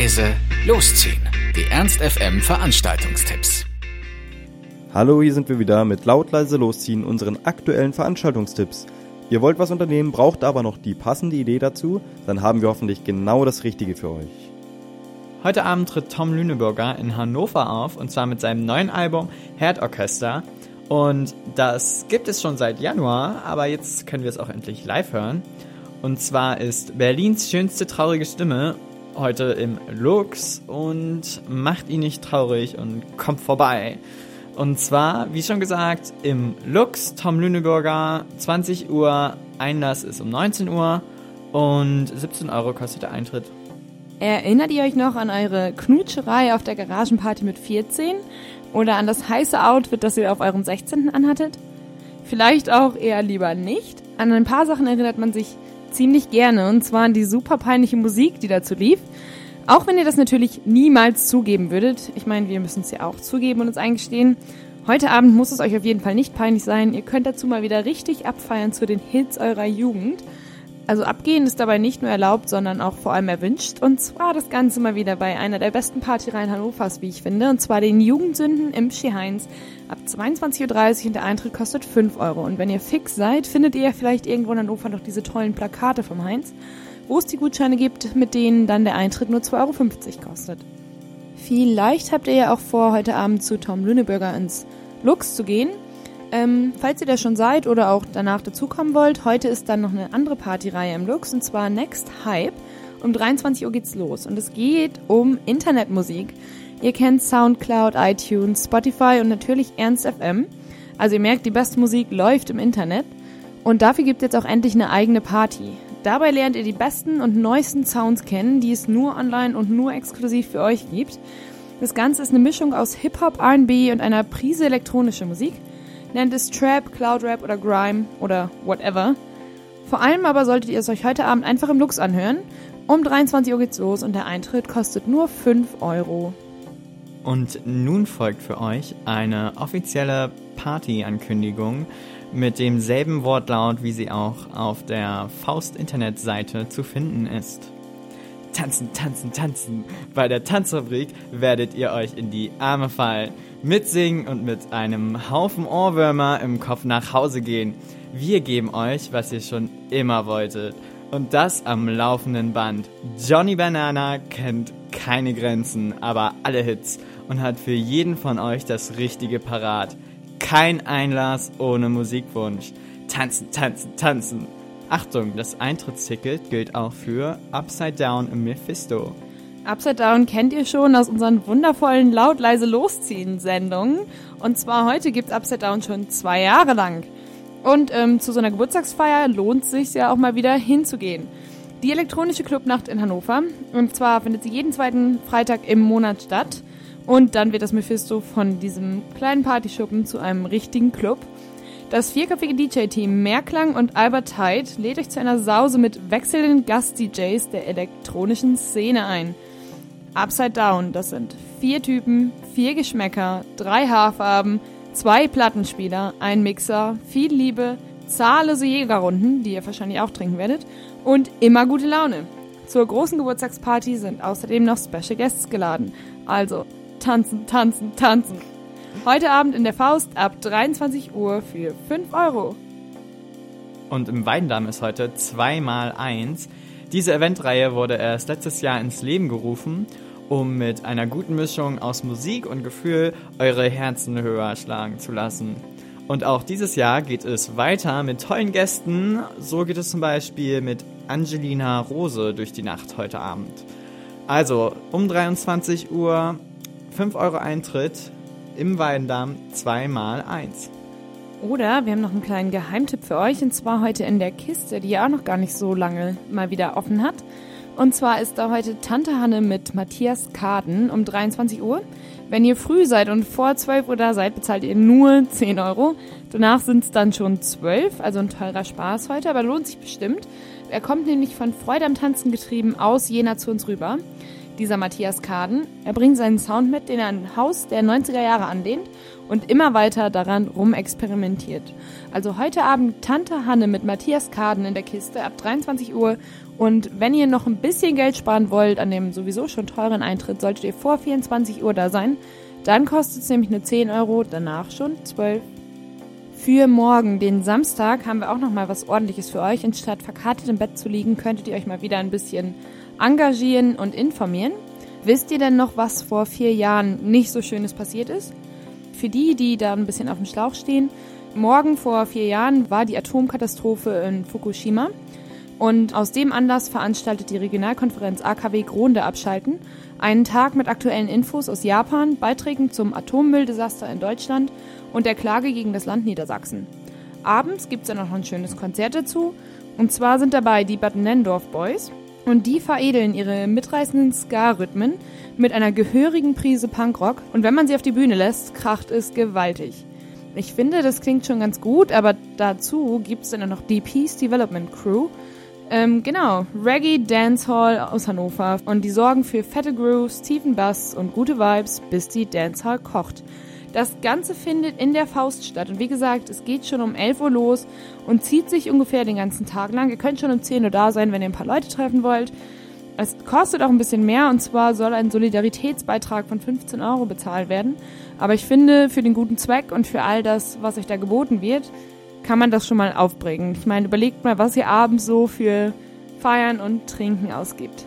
leise losziehen. Die Ernst FM Veranstaltungstipps. Hallo, hier sind wir wieder mit laut leise losziehen unseren aktuellen Veranstaltungstipps. Ihr wollt was unternehmen, braucht aber noch die passende Idee dazu, dann haben wir hoffentlich genau das Richtige für euch. Heute Abend tritt Tom Lüneburger in Hannover auf und zwar mit seinem neuen Album Herdorchester. Und das gibt es schon seit Januar, aber jetzt können wir es auch endlich live hören. Und zwar ist Berlins schönste traurige Stimme heute im Lux und macht ihn nicht traurig und kommt vorbei. Und zwar, wie schon gesagt, im Lux Tom Lüneburger, 20 Uhr, Einlass ist um 19 Uhr und 17 Euro kostet der Eintritt. Erinnert ihr euch noch an eure Knutscherei auf der Garagenparty mit 14? Oder an das heiße Outfit, das ihr auf eurem 16. anhattet? Vielleicht auch eher lieber nicht. An ein paar Sachen erinnert man sich ziemlich gerne, und zwar an die super peinliche Musik, die dazu lief. Auch wenn ihr das natürlich niemals zugeben würdet. Ich meine, wir müssen es ja auch zugeben und uns eingestehen. Heute Abend muss es euch auf jeden Fall nicht peinlich sein. Ihr könnt dazu mal wieder richtig abfeiern zu den Hits eurer Jugend. Also abgehen ist dabei nicht nur erlaubt, sondern auch vor allem erwünscht. Und zwar das Ganze mal wieder bei einer der besten Partyreihen Hannovers, wie ich finde. Und zwar den Jugendsünden im Heinz ab 22.30 Uhr und der Eintritt kostet 5 Euro. Und wenn ihr fix seid, findet ihr vielleicht irgendwo in Hannover noch diese tollen Plakate vom Heinz, wo es die Gutscheine gibt, mit denen dann der Eintritt nur 2,50 Euro kostet. Vielleicht habt ihr ja auch vor, heute Abend zu Tom Lüneburger ins Lux zu gehen. Ähm, falls ihr da schon seid oder auch danach dazukommen wollt, heute ist dann noch eine andere Partyreihe im Lux und zwar Next Hype. Um 23 Uhr geht's los und es geht um Internetmusik. Ihr kennt Soundcloud, iTunes, Spotify und natürlich Ernst FM. Also ihr merkt, die beste Musik läuft im Internet. Und dafür gibt es jetzt auch endlich eine eigene Party. Dabei lernt ihr die besten und neuesten Sounds kennen, die es nur online und nur exklusiv für euch gibt. Das Ganze ist eine Mischung aus Hip-Hop, RB und einer Prise elektronische Musik. Nennt es Trap, Cloud Rap oder Grime oder whatever. Vor allem aber solltet ihr es euch heute Abend einfach im Lux anhören. Um 23 Uhr geht's los und der Eintritt kostet nur 5 Euro. Und nun folgt für euch eine offizielle Party-Ankündigung mit demselben Wortlaut, wie sie auch auf der Faust-Internetseite zu finden ist. Tanzen, tanzen, tanzen. Bei der Tanzfabrik werdet ihr euch in die Arme fallen, mitsingen und mit einem Haufen Ohrwürmer im Kopf nach Hause gehen. Wir geben euch, was ihr schon immer wolltet. Und das am laufenden Band. Johnny Banana kennt keine Grenzen, aber alle Hits und hat für jeden von euch das Richtige parat. Kein Einlass ohne Musikwunsch. Tanzen, tanzen, tanzen. Achtung, das Eintrittsticket gilt auch für Upside Down Mephisto. Upside Down kennt ihr schon aus unseren wundervollen laut leise losziehen Sendungen. Und zwar heute gibt Upside Down schon zwei Jahre lang. Und ähm, zu so einer Geburtstagsfeier lohnt es sich ja auch mal wieder hinzugehen. Die elektronische Clubnacht in Hannover. Und zwar findet sie jeden zweiten Freitag im Monat statt. Und dann wird das Mephisto von diesem kleinen Partyschuppen zu einem richtigen Club. Das vierköpfige DJ-Team Mehrklang und Albert Hyde lädt euch zu einer Sause mit wechselnden Gast-DJs der elektronischen Szene ein. Upside Down, das sind vier Typen, vier Geschmäcker, drei Haarfarben, zwei Plattenspieler, ein Mixer, viel Liebe, zahllose Jägerrunden, die ihr wahrscheinlich auch trinken werdet, und immer gute Laune. Zur großen Geburtstagsparty sind außerdem noch Special Guests geladen. Also tanzen, tanzen, tanzen. Heute Abend in der Faust ab 23 Uhr für 5 Euro. Und im Weindamm ist heute 2 mal 1. Diese Eventreihe wurde erst letztes Jahr ins Leben gerufen, um mit einer guten Mischung aus Musik und Gefühl eure Herzen höher schlagen zu lassen. Und auch dieses Jahr geht es weiter mit tollen Gästen. So geht es zum Beispiel mit Angelina Rose durch die Nacht heute Abend. Also um 23 Uhr 5 Euro Eintritt im Weidendamm 2 mal 1. Oder wir haben noch einen kleinen Geheimtipp für euch und zwar heute in der Kiste, die ja auch noch gar nicht so lange mal wieder offen hat. Und zwar ist da heute Tante Hanne mit Matthias Kaden um 23 Uhr. Wenn ihr früh seid und vor 12 Uhr da seid, bezahlt ihr nur 10 Euro. Danach sind es dann schon 12, also ein teurer Spaß heute, aber lohnt sich bestimmt. Er kommt nämlich von Freude am Tanzen getrieben aus Jena zu uns rüber. Dieser Matthias Kaden. Er bringt seinen Sound mit, den er an Haus der 90er Jahre anlehnt und immer weiter daran rumexperimentiert. Also heute Abend Tante Hanne mit Matthias Kaden in der Kiste ab 23 Uhr. Und wenn ihr noch ein bisschen Geld sparen wollt an dem sowieso schon teuren Eintritt, solltet ihr vor 24 Uhr da sein. Dann kostet es nämlich nur 10 Euro, danach schon 12. Für morgen, den Samstag, haben wir auch noch mal was ordentliches für euch. Anstatt verkartet im Bett zu liegen, könntet ihr euch mal wieder ein bisschen engagieren und informieren. Wisst ihr denn noch, was vor vier Jahren nicht so Schönes passiert ist? Für die, die da ein bisschen auf dem Schlauch stehen, morgen vor vier Jahren war die Atomkatastrophe in Fukushima. Und aus dem Anlass veranstaltet die Regionalkonferenz AKW Gronde Abschalten einen Tag mit aktuellen Infos aus Japan, Beiträgen zum Atommülldesaster in Deutschland und der Klage gegen das Land Niedersachsen. Abends gibt es dann noch ein schönes Konzert dazu. Und zwar sind dabei die Bad Nendorf Boys, und die veredeln ihre mitreißenden Ska-Rhythmen mit einer gehörigen Prise Punkrock. Und wenn man sie auf die Bühne lässt, kracht es gewaltig. Ich finde, das klingt schon ganz gut, aber dazu gibt es dann noch die Peace Development Crew. Ähm, genau, Reggae Dancehall aus Hannover. Und die sorgen für fette Grooves, tiefen Bass und gute Vibes, bis die Dancehall kocht. Das Ganze findet in der Faust statt. Und wie gesagt, es geht schon um 11 Uhr los und zieht sich ungefähr den ganzen Tag lang. Ihr könnt schon um 10 Uhr da sein, wenn ihr ein paar Leute treffen wollt. Es kostet auch ein bisschen mehr und zwar soll ein Solidaritätsbeitrag von 15 Euro bezahlt werden. Aber ich finde, für den guten Zweck und für all das, was euch da geboten wird, kann man das schon mal aufbringen. Ich meine, überlegt mal, was ihr abends so für Feiern und Trinken ausgibt.